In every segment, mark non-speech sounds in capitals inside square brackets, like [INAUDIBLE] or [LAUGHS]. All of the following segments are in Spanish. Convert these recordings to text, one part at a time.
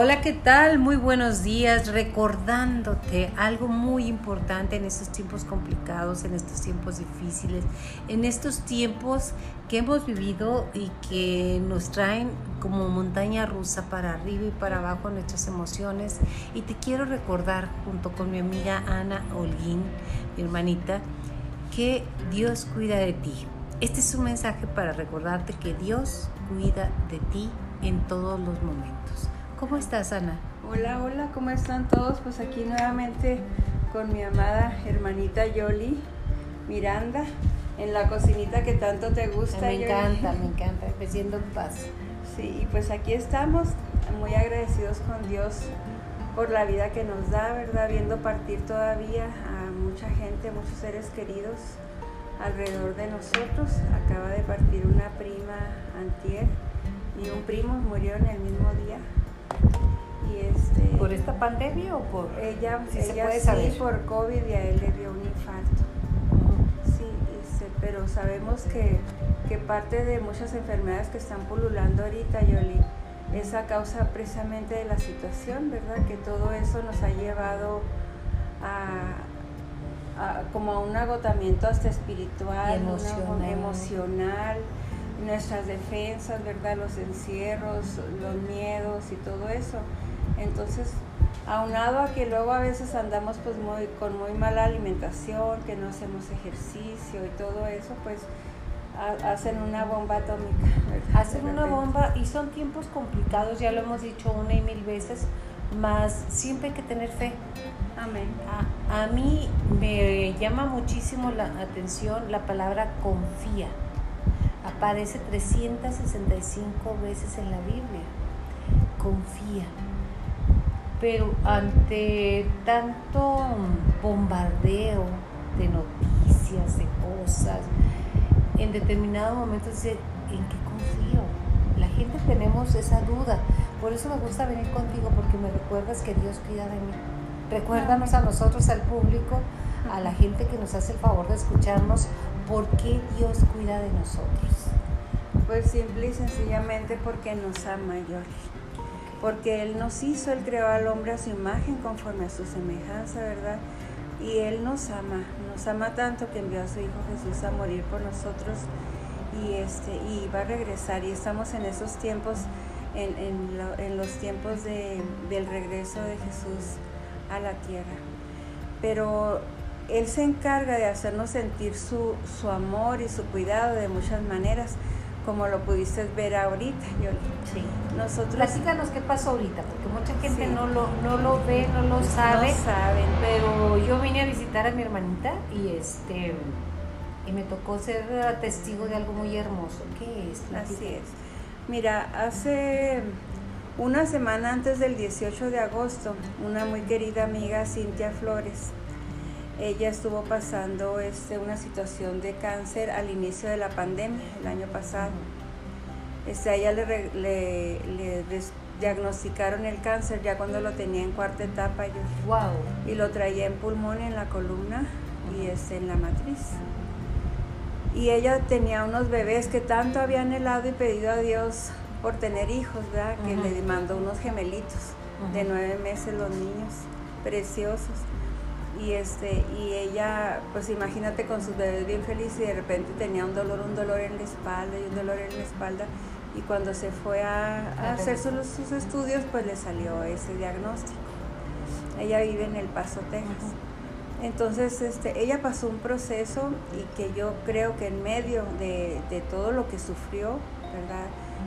Hola, ¿qué tal? Muy buenos días. Recordándote algo muy importante en estos tiempos complicados, en estos tiempos difíciles, en estos tiempos que hemos vivido y que nos traen como montaña rusa para arriba y para abajo nuestras emociones. Y te quiero recordar junto con mi amiga Ana Holguín, mi hermanita, que Dios cuida de ti. Este es un mensaje para recordarte que Dios cuida de ti en todos los momentos. ¿Cómo estás, Ana? Hola, hola, ¿cómo están todos? Pues aquí nuevamente con mi amada hermanita Yoli Miranda en la cocinita que tanto te gusta. Me encanta, me encanta, creciendo en paz. Sí, y pues aquí estamos muy agradecidos con Dios por la vida que nos da, ¿verdad? Viendo partir todavía a mucha gente, muchos seres queridos alrededor de nosotros. Acaba de partir una prima antier y un primo murió en el mismo día. Y este, ¿Por esta pandemia o por...? Ella, ella sí, por COVID y a él le dio un infarto. Sí, pero sabemos que, que, parte de muchas enfermedades que están pululando ahorita, Yoli, es a causa precisamente de la situación, ¿verdad? Que todo eso nos ha llevado a, a como a un agotamiento hasta espiritual, emocional. emocional nuestras defensas, ¿verdad? Los encierros, los miedos y todo eso. Entonces, aunado a que luego a veces andamos pues muy, con muy mala alimentación, que no hacemos ejercicio y todo eso, pues hacen una bomba atómica. Hacen una bomba y son tiempos complicados, ya lo hemos dicho una y mil veces, más siempre hay que tener fe. Amén. A, a mí me llama muchísimo la atención la palabra confía aparece 365 veces en la Biblia. Confía. Pero ante tanto bombardeo de noticias, de cosas, en determinado momento dice, ¿en qué confío? La gente tenemos esa duda. Por eso me gusta venir contigo, porque me recuerdas que Dios cuida de mí. Recuérdanos a nosotros, al público, a la gente que nos hace el favor de escucharnos, ¿por qué Dios cuida de nosotros? Pues simple y sencillamente porque nos ama, Yoli. Porque Él nos hizo, Él creó al hombre a su imagen conforme a su semejanza, ¿verdad? Y Él nos ama, nos ama tanto que envió a su Hijo Jesús a morir por nosotros y, este, y va a regresar. Y estamos en esos tiempos, en, en, los tiempos de, del regreso de Jesús a la tierra. Pero Él se encarga de hacernos sentir su, su amor y su cuidado de muchas maneras como lo pudiste ver ahorita, Yoli. Sí. Nosotros... Platícanos qué pasó ahorita, porque mucha gente no, lo, no lo ve, no lo sabe. No saben. Pero yo vine a visitar a mi hermanita y este y me tocó ser testigo de algo muy hermoso. ¿Qué es? Así es. Mira, hace una semana antes del 18 de agosto, una muy querida amiga, Cintia Flores, ella estuvo pasando este, una situación de cáncer al inicio de la pandemia, el año pasado. Este, a ella le, diagnosticaron el cáncer ya cuando lo tenía en cuarta etapa. Yo, wow. Y lo traía en pulmón, en la columna y este, en la matriz. Y ella tenía unos bebés que tanto había anhelado y pedido a Dios por tener hijos, ¿verdad? Que le mandó unos gemelitos de nueve meses los niños, preciosos y este y ella pues imagínate con sus bebés bien felices y de repente tenía un dolor un dolor en la espalda y un dolor en la espalda. Y cuando se fue a, hacer sus, sus, estudios pues le salió ese diagnóstico. Ella vive en El Paso Texas. Entonces este ella pasó un proceso y que yo creo que en medio de, de todo lo que sufrió verdad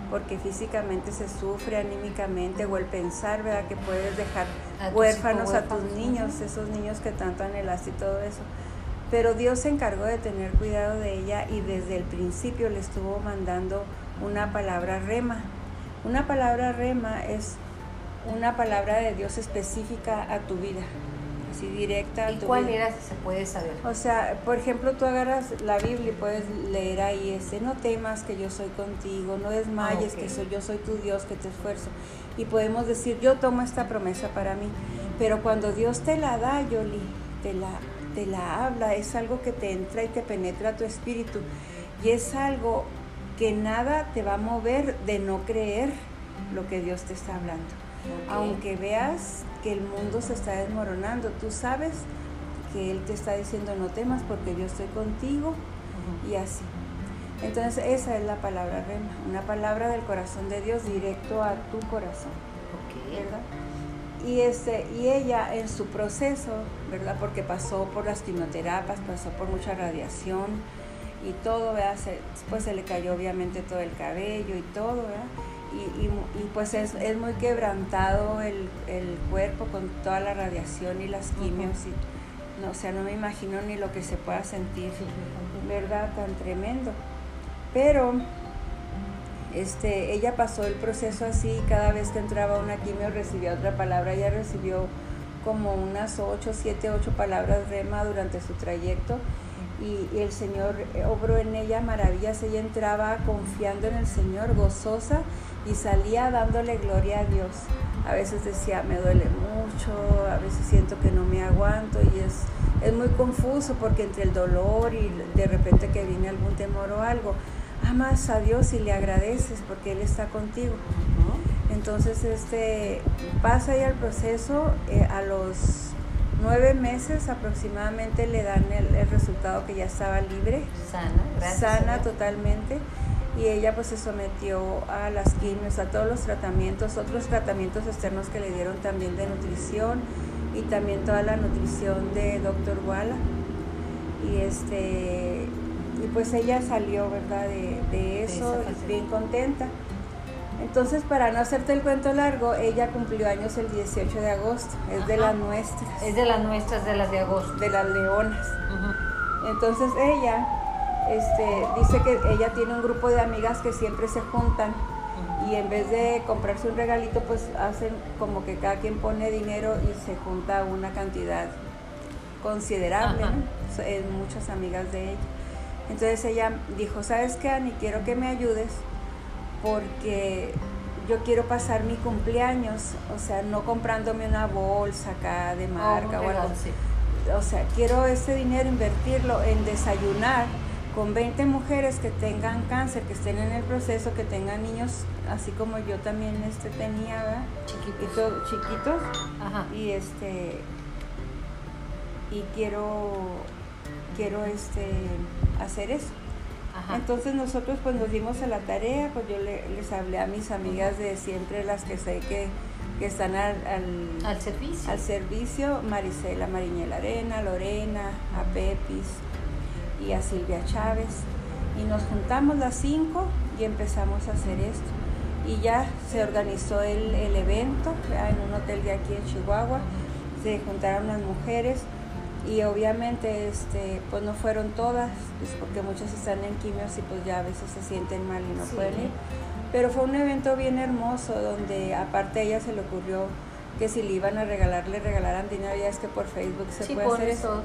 porque físicamente se sufre anímicamente o el pensar, ¿verdad? Que puedes dejar huérfanos a tus niños, esos niños que tanto anhelaste y todo eso. Pero Dios se encargó de tener cuidado de ella y desde el principio le estuvo mandando una palabra rema. Una palabra rema es una palabra de Dios específica a tu vida directa. ¿Y cuál era si se puede saber? O sea, por ejemplo, tú agarras la Biblia y puedes leer ahí ese, no temas que yo soy contigo, no desmayes que soy, yo soy tu Dios que te esfuerzo. Y podemos decir, yo tomo esta promesa para mí. Pero cuando Dios te la da, Yoli, te la, te la habla, es algo que te entra y te penetra tu espíritu. Y es algo que nada te va a mover de no creer lo que Dios te está hablando. Aunque veas que el mundo se está desmoronando, tú sabes que Él te está diciendo no temas porque yo estoy contigo y así. Entonces esa es la palabra rema, una palabra del corazón de Dios directo a tu corazón. ¿Verdad? Y, este, y ella en su proceso, ¿verdad? Porque pasó por las quimioterapias, pasó por mucha radiación y todo, ¿verdad? Se, pues se le cayó obviamente todo el cabello y todo, ¿verdad? Y, y, pues es, es, muy quebrantado el, el, cuerpo con toda la radiación y las quimios. y, no, o sea, no me imagino ni lo que se pueda sentir, ¿verdad? Tan tremendo. Pero este, ella pasó el proceso así, cada vez que entraba una quimio recibía otra palabra, ella recibió como unas 8, 7, 8 palabras rema durante su trayecto y, el Señor obró en ella maravillas, ella entraba confiando en el Señor, gozosa y salía dándole gloria a Dios. A veces decía, me duele mucho, a veces siento que no me aguanto y es, es muy confuso porque entre el dolor y de repente que viene algún temor o algo, amas a Dios y le agradeces porque Él está contigo. Entonces, este, pasa ahí el proceso, eh, a los nueve meses aproximadamente le dan el, resultado que ya estaba libre. Sana, gracias. Sana totalmente. Y ella pues se sometió a las quimios, a todos los tratamientos, otros tratamientos externos que le dieron también de nutrición y también toda la nutrición de Dr. Walla. Y este y pues ella salió, ¿verdad? De, eso, bien contenta. Entonces, para no hacerte el cuento largo, ella cumplió años el 18 de agosto, es de las nuestras. Es de las nuestras, de las de agosto. De las leonas. Entonces ella este, dice que ella tiene un grupo de amigas que siempre se juntan y en vez de comprarse un regalito, pues hacen como que cada quien pone dinero y se junta una cantidad considerable, muchas amigas de ella. Entonces ella dijo, ¿sabes qué, Ani? Quiero que me ayudes porque yo quiero pasar mi cumpleaños, o sea, no comprándome una bolsa acá de marca o algo. O sea, quiero ese dinero invertirlo en desayunar con 20 mujeres que tengan cáncer, que estén en el proceso, que tengan niños, así como yo también este tenía, ¿verdad? Chiquitos. chiquitos. Ajá. Y este y quiero quiero este hacer eso. Entonces nosotros pues nos dimos a la tarea, pues yo les hablé a mis amigas de siempre, las que sé que, están al, al, servicio. Al servicio, Marisela Mariñel Arena, Lorena, a Pepis y a Silvia Chávez. Y nos juntamos las cinco y empezamos a hacer esto. Y ya se organizó el, el evento en un hotel de aquí en Chihuahua. Se juntaron las mujeres y obviamente este pues no fueron todas pues porque muchas están en quimios y pues ya a veces se sienten mal y no pueden ir pero fue un evento bien hermoso donde aparte a ella se le ocurrió que si le iban a regalar le regalaran dinero ya es que por Facebook se puede hacer eso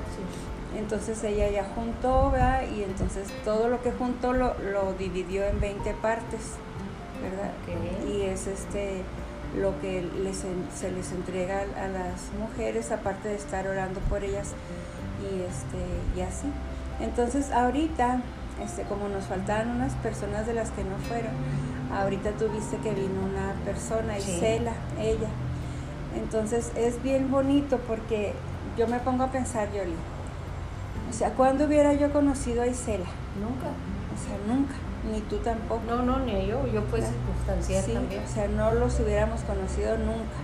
entonces ella ya juntó ¿verdad? y entonces todo lo que juntó lo, lo dividió en 20 partes verdad y es este lo que les, se les entrega a las mujeres, aparte de estar orando por ellas y, este, y así. Entonces ahorita, este, como nos faltaban unas personas de las que no fueron, ahorita tuviste que vino una persona, Isela, ella. Entonces es bien bonito porque yo me pongo a pensar, Yoli, o sea, ¿cuándo hubiera yo conocido a Isela? Nunca. O sea, nunca ni tú tampoco. No, no, ni yo, yo pues circunstancial sí, también. O sea, no los hubiéramos conocido nunca.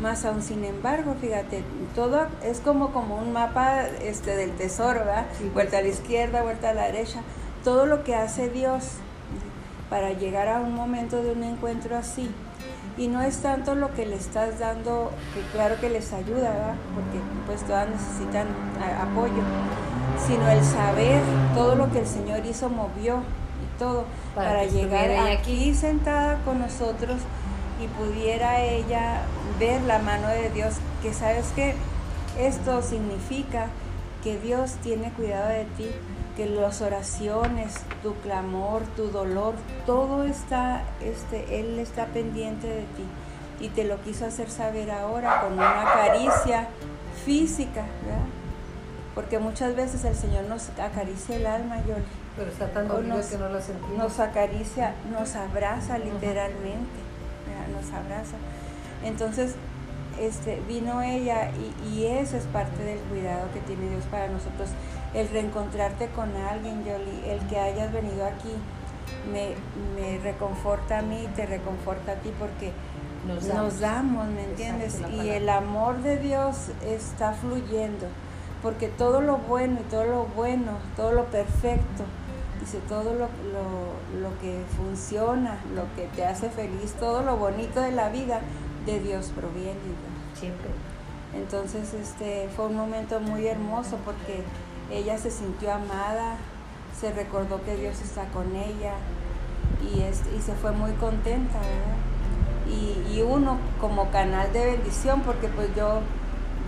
Más aún, sin embargo, fíjate, todo es como, como un mapa este, del tesoro, ¿verdad? Vuelta a la izquierda, vuelta a la derecha. Todo lo que hace Dios para llegar a un momento de un encuentro así. Y no es tanto lo que le estás dando, que claro que les ayuda, ¿verdad? Porque pues todas necesitan apoyo, sino el saber todo lo que el Señor hizo movió todo para, llegar aquí sentada con nosotros y pudiera ella ver la mano de Dios, que sabes que esto significa que Dios tiene cuidado de ti, que las oraciones, tu clamor, tu dolor, todo está, este, Él está pendiente de ti. Y te lo quiso hacer saber ahora con una caricia física, ¿verdad? Porque muchas veces el Señor nos acaricia el alma, Yoli pero está tan dolido que no lo sentimos. Nos acaricia, nos abraza literalmente, nos abraza. Entonces, este, vino ella y, y, eso es parte del cuidado que tiene Dios para nosotros. El reencontrarte con alguien, Yoli, el que hayas venido aquí, me, me reconforta a mí, te reconforta a ti porque nos damos, ¿me entiendes? y el amor de Dios está fluyendo, porque todo lo bueno y todo lo bueno, todo lo perfecto, dice, todo lo, lo, que funciona, lo que te hace feliz, todo lo bonito de la vida, de Dios proviene. Siempre. Entonces, este fue un momento muy hermoso porque ella se sintió amada, se recordó que Dios está con ella y, y se fue muy contenta, ¿verdad? y, uno como canal de bendición, porque pues yo,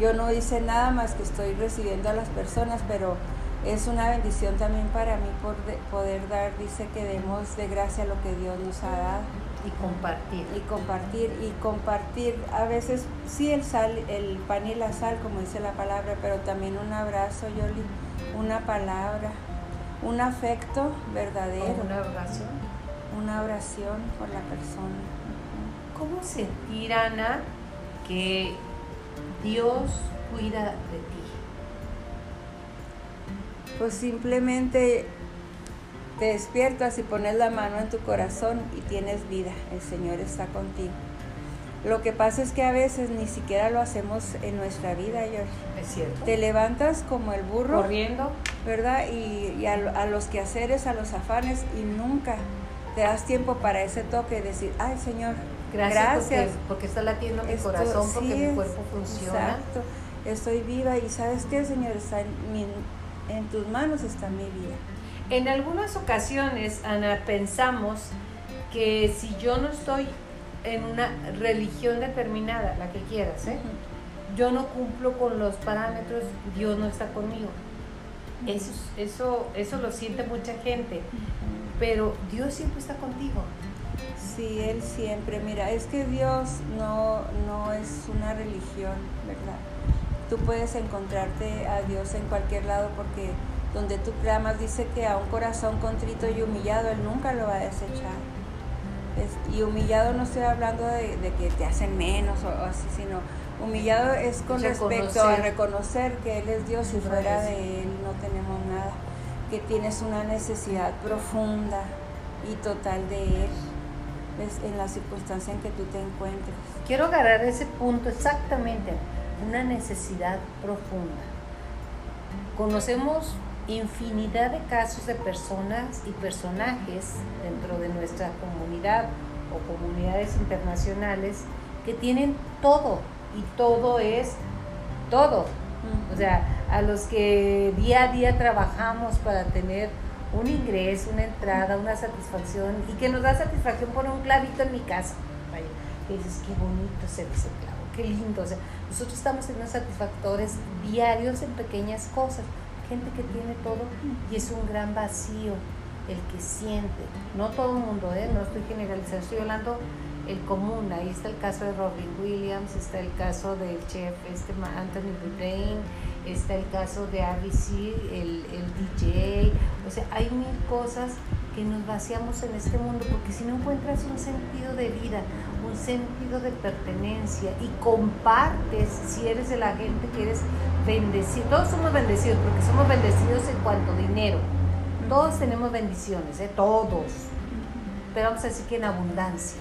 yo no hice nada más que estoy recibiendo a las personas, pero es una bendición también para mí por poder dar, dice que demos de gracia lo que Dios nos ha dado. Y compartir. Y compartir, y compartir, a veces sí el sal, el pan y la sal, como dice la palabra, pero también un abrazo, Yoli, una palabra, un afecto verdadero. una oración. Una oración por la persona. ¿Cómo sentir, Ana, que Dios cuida de ti? Pues simplemente te despiertas y pones la mano en tu corazón y tienes vida. El Señor está contigo. Lo que pasa es que a veces ni siquiera lo hacemos en nuestra vida, George. Es cierto. Te levantas como el burro. Corriendo. ¿Verdad? Y, a, a, los quehaceres, a los afanes, y nunca te das tiempo para ese toque y decir, ay Señor, Gracias, Porque, está latiendo mi corazón, porque mi cuerpo funciona. Exacto, estoy viva y sabes qué, Señor, está en, tus manos está mi vida. En algunas ocasiones, Ana, pensamos que si yo no estoy en una religión determinada, la que quieras, ¿eh? yo no cumplo con los parámetros, Dios no está conmigo. Eso, eso, eso lo siente mucha gente, pero Dios siempre está contigo. Sí, Él siempre. Mira, es que Dios no, no es una religión, ¿verdad? Tú puedes encontrarte a Dios en cualquier lado porque donde tú clamas dice que a un corazón contrito y humillado Él nunca lo va a desechar. y humillado no estoy hablando de, que te hacen menos o, así, sino humillado es con respecto a reconocer que Él es Dios y fuera de Él no tenemos nada, que tienes una necesidad profunda y total de Él en la circunstancia en que tú te encuentres. Quiero agarrar ese punto exactamente, una necesidad profunda. Conocemos infinidad de casos de personas y personajes dentro de nuestra comunidad o comunidades internacionales que tienen todo y todo es todo. O sea, a los que día a día trabajamos para tener un ingreso, una entrada, una satisfacción y que nos da satisfacción poner un clavito en mi casa. Vaya, que dices, qué bonito ser ese clavo, qué lindo. O sea, nosotros estamos siendo satisfactores diarios en pequeñas cosas. Gente que tiene todo y es un gran vacío el que siente. No todo el mundo, ¿eh? no estoy generalizando, estoy hablando el común. Ahí está el caso de Robin Williams, está el caso del chef este Anthony Bourdain, está el caso de RBC, el, el DJ. O sea, hay mil cosas que nos vaciamos en este mundo porque si no encuentras un sentido de vida, un sentido de pertenencia y compartes, si eres de la gente que eres bendecido, todos somos bendecidos porque somos bendecidos en cuanto a dinero. Todos tenemos bendiciones, ¿eh? todos. Pero vamos a decir que en abundancia.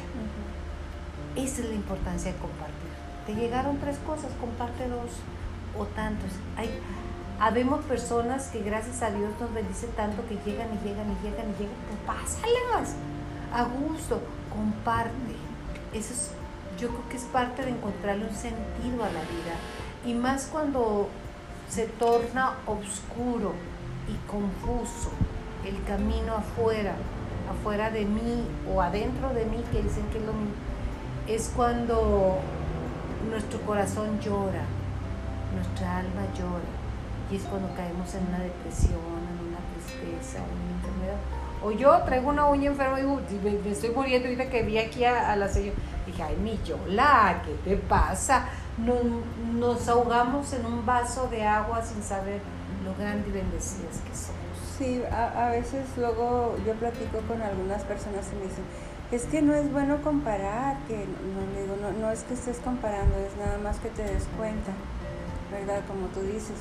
Esa es la importancia de compartir. Te llegaron tres cosas, comparte dos o tantos. Hay, habemos personas que gracias a Dios nos bendice tanto que llegan y llegan y llegan y llegan. Pues pásalas a gusto, comparte. Eso es, yo creo que es parte de encontrarle un sentido a la vida. Y más cuando se torna oscuro y confuso el camino afuera, afuera de mí o adentro de mí, que dicen que es lo mismo, es cuando nuestro corazón llora, nuestra alma llora y es cuando caemos en una depresión, en una tristeza, en una enfermedad. O yo traigo una uña enferma y digo, me, estoy muriendo ahorita que vi aquí a, la señora. Dije, ay, mi Yola, ¿qué te pasa? Nos, nos ahogamos en un vaso de agua sin saber lo grandes y bendecidas que somos. Sí, a, a, veces luego yo platico con algunas personas y me dicen, Es que no es bueno comparar, que no, digo, no, no es que estés comparando, es nada más que te des cuenta, ¿verdad? Como tú dices,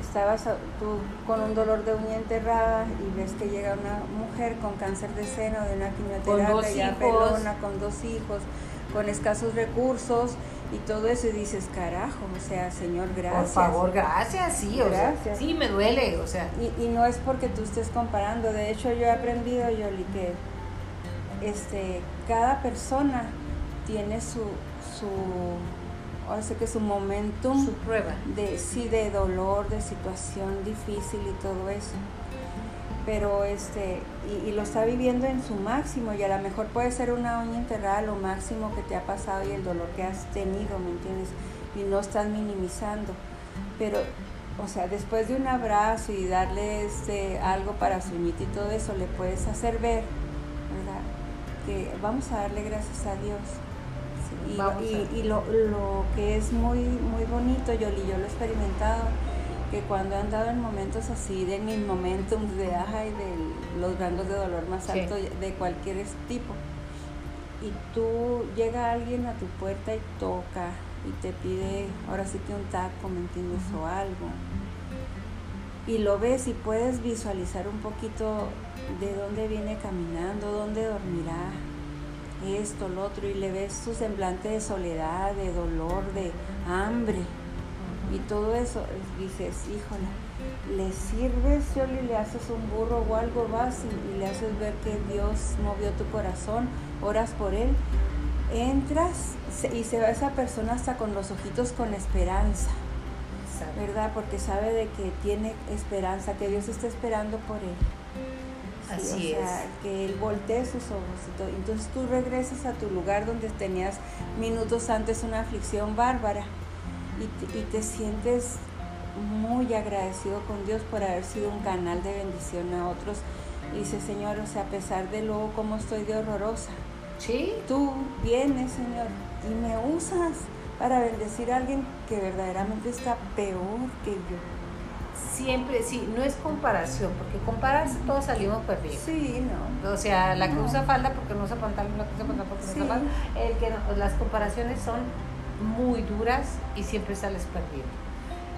estabas tú con un dolor de uña enterrada y ves que llega una mujer con cáncer de seno, de una quimioterapia, ya pelona, con dos hijos, con escasos recursos y todo eso y dices, carajo, o sea, Señor, gracias. Por favor, gracias, sí, o gracias. Sea, sí, me duele, o sea. Y, y, no es porque tú estés comparando, de hecho yo he aprendido, Yoli, que este, cada persona tiene su, su ahora sé que su momentum su prueba. de sí de dolor de situación difícil y todo eso. Pero este y, lo está viviendo en su máximo y a lo mejor puede ser una uña enterrada lo máximo que te ha pasado y el dolor que has tenido me entiendes y no estás minimizando. Pero o sea después de un abrazo y darle este algo para su uñita y todo eso le puedes hacer ver verdad que vamos a darle gracias a Dios y, y, lo, lo, que es muy, muy bonito, yo, yo lo he experimentado, que cuando he andado en momentos así, de mis momentos de aja y de los rangos de dolor más altos de cualquier tipo, y tú llega alguien a tu puerta y toca y te pide, ahora sí que un taco, ¿me entiendes? O algo. Y lo ves y puedes visualizar un poquito de dónde viene caminando, dónde dormirá, esto, lo otro, y le ves su semblante de soledad, de dolor, de hambre, y todo eso, dices, híjole, le sirves, y le haces un burro o algo, vas y, le haces ver que Dios movió tu corazón, oras por él, entras y se va esa persona hasta con los ojitos con esperanza. ¿Verdad? Porque sabe de que tiene esperanza, que Dios está esperando por él. Así o sea, que él voltee sus ojos y todo. Entonces tú regresas a tu lugar donde tenías minutos antes una aflicción bárbara y te, y te sientes muy agradecido con Dios por haber sido un canal de bendición a otros. Y dice, Señor, o sea, a pesar de luego cómo estoy de horrorosa, ¿Sí? tú vienes, Señor, y me usas para bendecir a alguien que verdaderamente está peor que yo siempre, sí, no es comparación, porque compararse todos salimos perdidos. Sí, no. O sea, la que usa falda porque no usa pantalón, la que usa pantalón porque no usa falda. El que las comparaciones son muy duras y siempre sales perdido.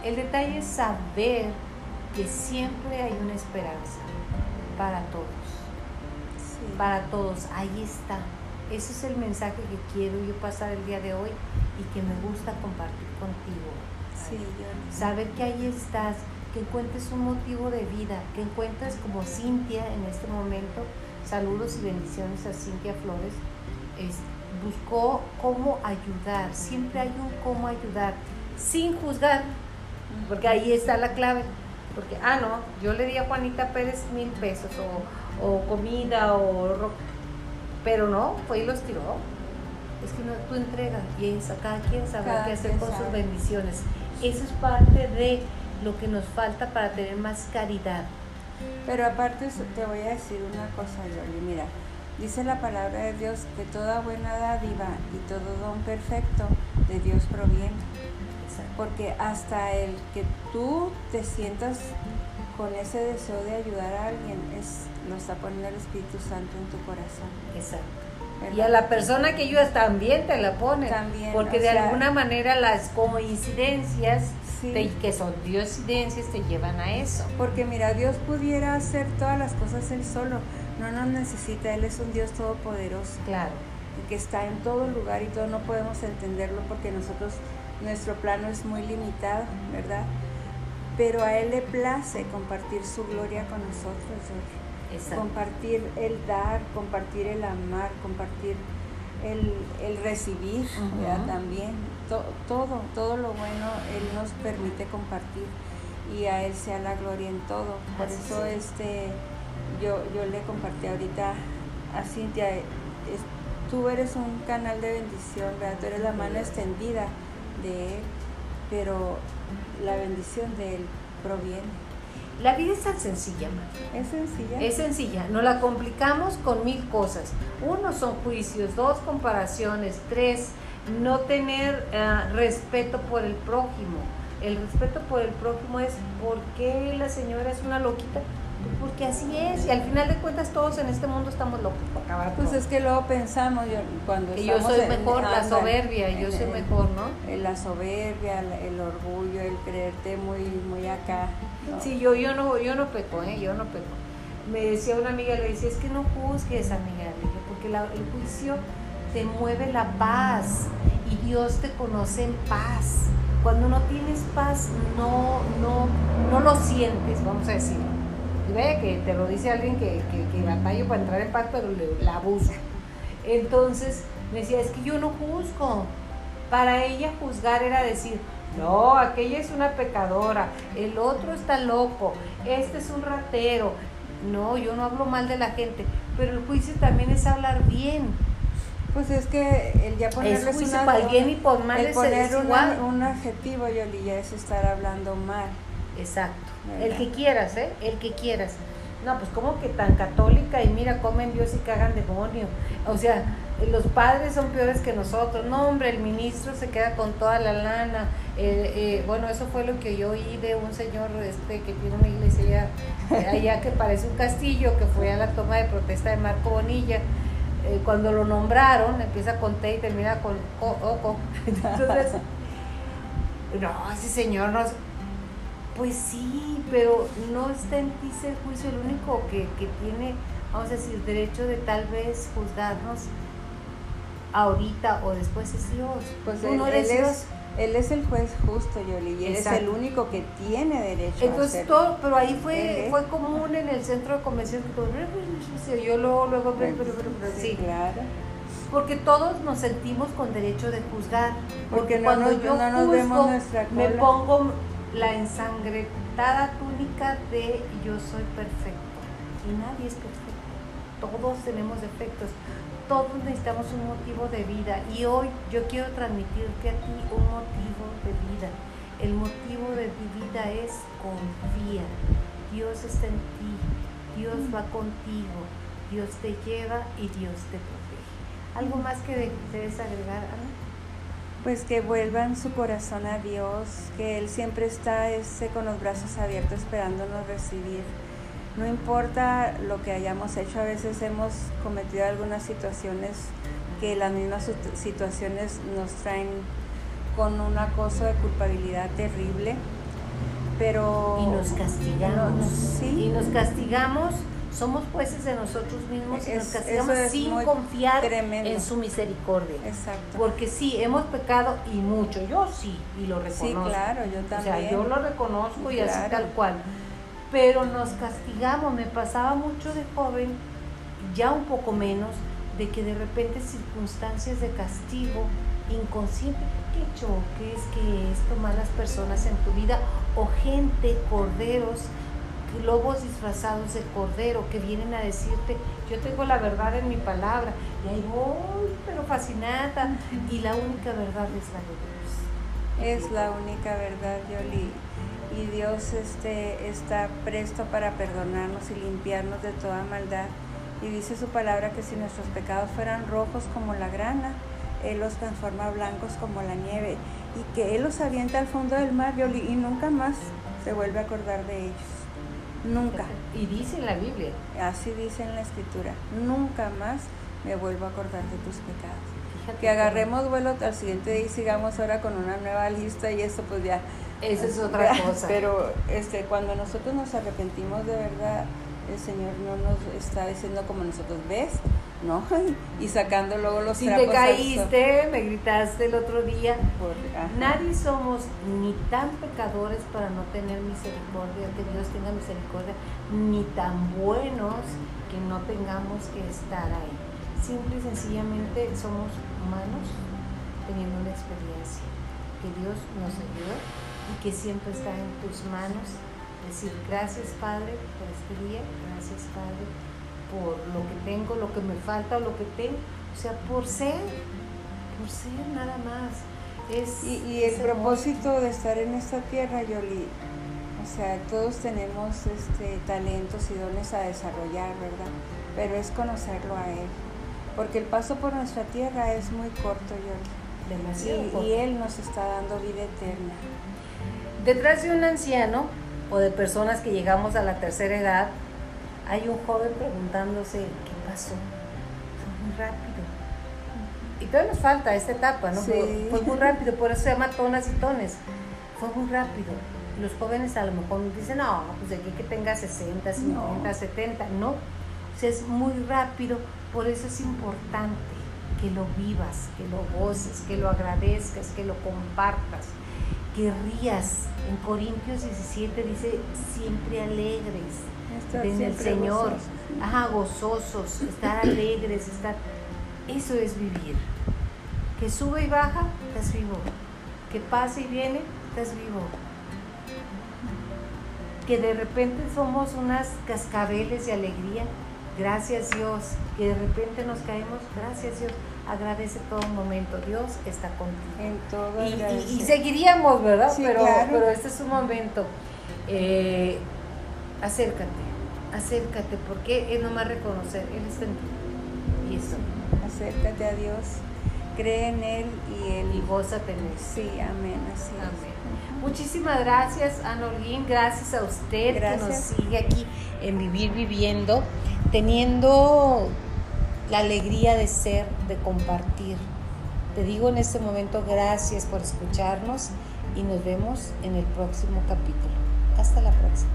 El detalle es saber que siempre hay una esperanza para todos. Para todos, ahí está. Ese es el mensaje que quiero yo pasar el día de hoy y que me gusta compartir contigo. Sí, yo... Saber que ahí estás, que encuentres un motivo de vida, que encuentres como Cintia en este momento, saludos y bendiciones a Cintia Flores, buscó cómo ayudar, siempre hay un cómo ayudar, sin juzgar, porque ahí está la clave, porque, ah, no, yo le di a Juanita Pérez mil pesos, o, o comida, o pero no, fue y los tiró. Es que no, tú entregas y es, cada quien sabe qué hacer con sus bendiciones. Eso es parte de lo que nos falta para tener más caridad. Pero aparte te voy a decir una cosa, Yoli, mira, dice la palabra de Dios que toda buena dádiva y todo don perfecto de Dios proviene. Porque hasta el que tú te sientas con ese deseo de ayudar a alguien, es, lo está poniendo el Espíritu Santo en tu corazón. Exacto. Y a la persona que ayudas también te la pone. También. Porque de alguna manera las coincidencias que son diosidencias te llevan a eso. Porque mira, Dios pudiera hacer todas las cosas Él solo. No nos necesita, Él es un Dios todopoderoso. Claro. Que está en todo lugar y todo no podemos entenderlo porque nosotros, nuestro plano es muy limitado, ¿verdad? Pero a Él le place compartir su gloria con nosotros, compartir el dar, compartir el amar, compartir el, el recibir también. todo, todo lo bueno Él nos permite compartir y a Él sea la gloria en todo. Por eso este, yo, yo le compartí ahorita a Cintia, tú eres un canal de bendición, tú eres la mano extendida de Él, pero la bendición de Él proviene la vida es tan sencilla, Es sencilla. Es sencilla. No la complicamos con mil cosas. Uno son juicios, dos comparaciones, tres no tener eh, respeto por el prójimo. El respeto por el prójimo es por qué la señora es una loquita Porque así es, y al final de cuentas todos en este mundo estamos locos por acabar. Pues es que luego pensamos, yo, cuando y yo soy mejor, la soberbia, yo soy mejor, ¿no? La soberbia, el orgullo, el creerte muy, muy acá. Sí, yo, yo, no, yo no peco, ¿eh? Yo no peco. Me decía una amiga, le decía, es que no juzgues, amiga, porque la, el juicio te mueve la paz y Dios te conoce en paz. Cuando no tienes paz, no, no, no lo sientes, vamos a decir. Ve que te lo dice alguien que, que, que batallo para entrar en paz, pero la abuso. Entonces me decía, es que yo no juzgo. Para ella juzgar era decir, no, aquella es una pecadora, el otro está loco, este es un ratero. No, yo no hablo mal de la gente, pero el juicio también es hablar bien pues es que el ya ponerle es una, para bien y por mal el poner un adjetivo, Yoli, ya es estar hablando mal. Exacto. El que quieras, ¿eh? El que quieras. No, pues como que tan católica y mira, comen Dios y cagan demonio. O sea, los padres son peores que nosotros. No, hombre, el ministro se queda con toda la lana. Eh, eh, bueno, eso fue lo que yo oí de un señor este que tiene una iglesia allá que parece un castillo, que fue a la toma de protesta de Marco Bonilla eh, cuando lo nombraron, empieza con T y termina con Oco. [LAUGHS] Entonces, no, ese señor no. Pues sí, pero no está en ti ser juicio. El único que, que tiene, vamos a decir, derecho de tal vez juzgarnos ahorita o después es Dios. Pues Tú no eres Dios. Él es el juez justo, Yoli, y él es el único que tiene derecho Entonces, a hacerlo. todo, pero ahí fue, fue común en el centro de convención, yo luego, luego, sí, claro. Porque todos nos sentimos con derecho de juzgar. Porque, cuando yo juzgo, me pongo la ensangrentada túnica de yo soy perfecto. Y nadie es perfecto. Todos tenemos defectos todos necesitamos un motivo de vida y hoy yo quiero transmitirte a ti un motivo de vida. El motivo de mi vida es confía. Dios está en ti, Dios va contigo, Dios te lleva y Dios te protege. ¿Algo más que debes agregar, Ana? Pues que vuelvan su corazón a Dios, que Él siempre está ese, con los brazos abiertos esperándonos recibir no importa lo que hayamos hecho, a veces hemos cometido algunas situaciones que las mismas situaciones nos traen con un acoso de culpabilidad terrible, pero... Y nos castigamos. ¿sí? Y nos castigamos, somos jueces de nosotros mismos y nos castigamos sin confiar en su misericordia. Exacto. Porque sí, hemos pecado y mucho, yo sí, y lo reconozco. Sí, claro, yo también. O sea, yo lo reconozco y así tal cual pero nos castigamos. Me pasaba mucho de joven, ya un poco menos, de que de repente circunstancias de castigo inconsciente, ¿qué? ¿Qué es que esto malas personas en tu vida? O gente, corderos, lobos disfrazados de cordero que vienen a decirte, yo tengo la verdad en mi palabra, y ahí voy, pero fascinada, y la única verdad es la de Dios. Es la única verdad, Yoli y Dios este, está presto para perdonarnos y limpiarnos de toda maldad. Y dice su palabra que si nuestros pecados fueran rojos como la grana, Él los transforma blancos como la nieve y que Él los avienta al fondo del mar y nunca más se vuelve a acordar de ellos. Nunca. Y dice en la Biblia. Así dice en la Escritura. Nunca más me vuelvo a acordar de tus pecados. que agarremos vuelo al siguiente día y sigamos ahora con una nueva lista y esto pues ya esa es otra [LAUGHS] cosa. Pero este, cuando nosotros nos arrepentimos de verdad, el Señor no nos está diciendo como nosotros ves, ¿no? [LAUGHS] Y sacando luego los si te caíste, me gritaste el otro día. Nadie somos ni tan pecadores para no tener misericordia, que Dios tenga misericordia, ni tan buenos que no tengamos que estar ahí. Simple y sencillamente somos humanos teniendo una experiencia. Que Dios nos ayude y que siempre está en tus manos. Decir gracias Padre por este día, gracias Padre por lo que tengo, lo que me falta o lo que tengo. O sea, por ser, por ser nada más. Es, y, el propósito de estar en esta tierra, Yoli, o sea, todos tenemos este, talentos y dones a desarrollar, ¿verdad? Pero es conocerlo a Él. Porque el paso por nuestra tierra es muy corto, Yoli. Demasiado. y Él nos está dando vida eterna. Detrás de un anciano o de personas que llegamos a la tercera edad hay un joven preguntándose, ¿qué pasó? Fue muy rápido. Y todavía nos falta esta etapa, ¿no? Sí. Fue, fue muy rápido, por eso se llama tonas y tones. Fue muy rápido. Los jóvenes a lo mejor dicen, no, pues de aquí que tenga 60, 50, No. 70. No, o sea, es muy rápido. Por eso es importante que lo vivas, que lo goces, que lo agradezcas, que lo compartas, que rías. En Corintios 17 dice, siempre alegres Estar en el Señor, gozosos. ajá, gozosos, estar alegres, estar, eso es vivir. Que sube y baja, estás vivo. Que pasa y viene, estás vivo. Que de repente somos unas cascabeles de alegría, gracias Dios. Que de repente nos caemos, gracias Dios. Agradece todo momento, Dios está contigo. En todo Y, y- y seguiríamos, ¿verdad? Sí, pero, claro. pero este es un momento. Eh, acércate, acércate, porque es nomás reconocer, Él está en ti. Y eso, Acércate a Dios, cree en Él y Él. y gózate en. Sí, amén, así es. Amén. Muchísimas gracias, Ana Holguín. Gracias a usted que Gracias. nos sigue aquí en Vivir Viviendo, teniendo la alegría de ser, de compartir. Te digo en este momento gracias por escucharnos y nos vemos en el próximo capítulo. Hasta la próxima.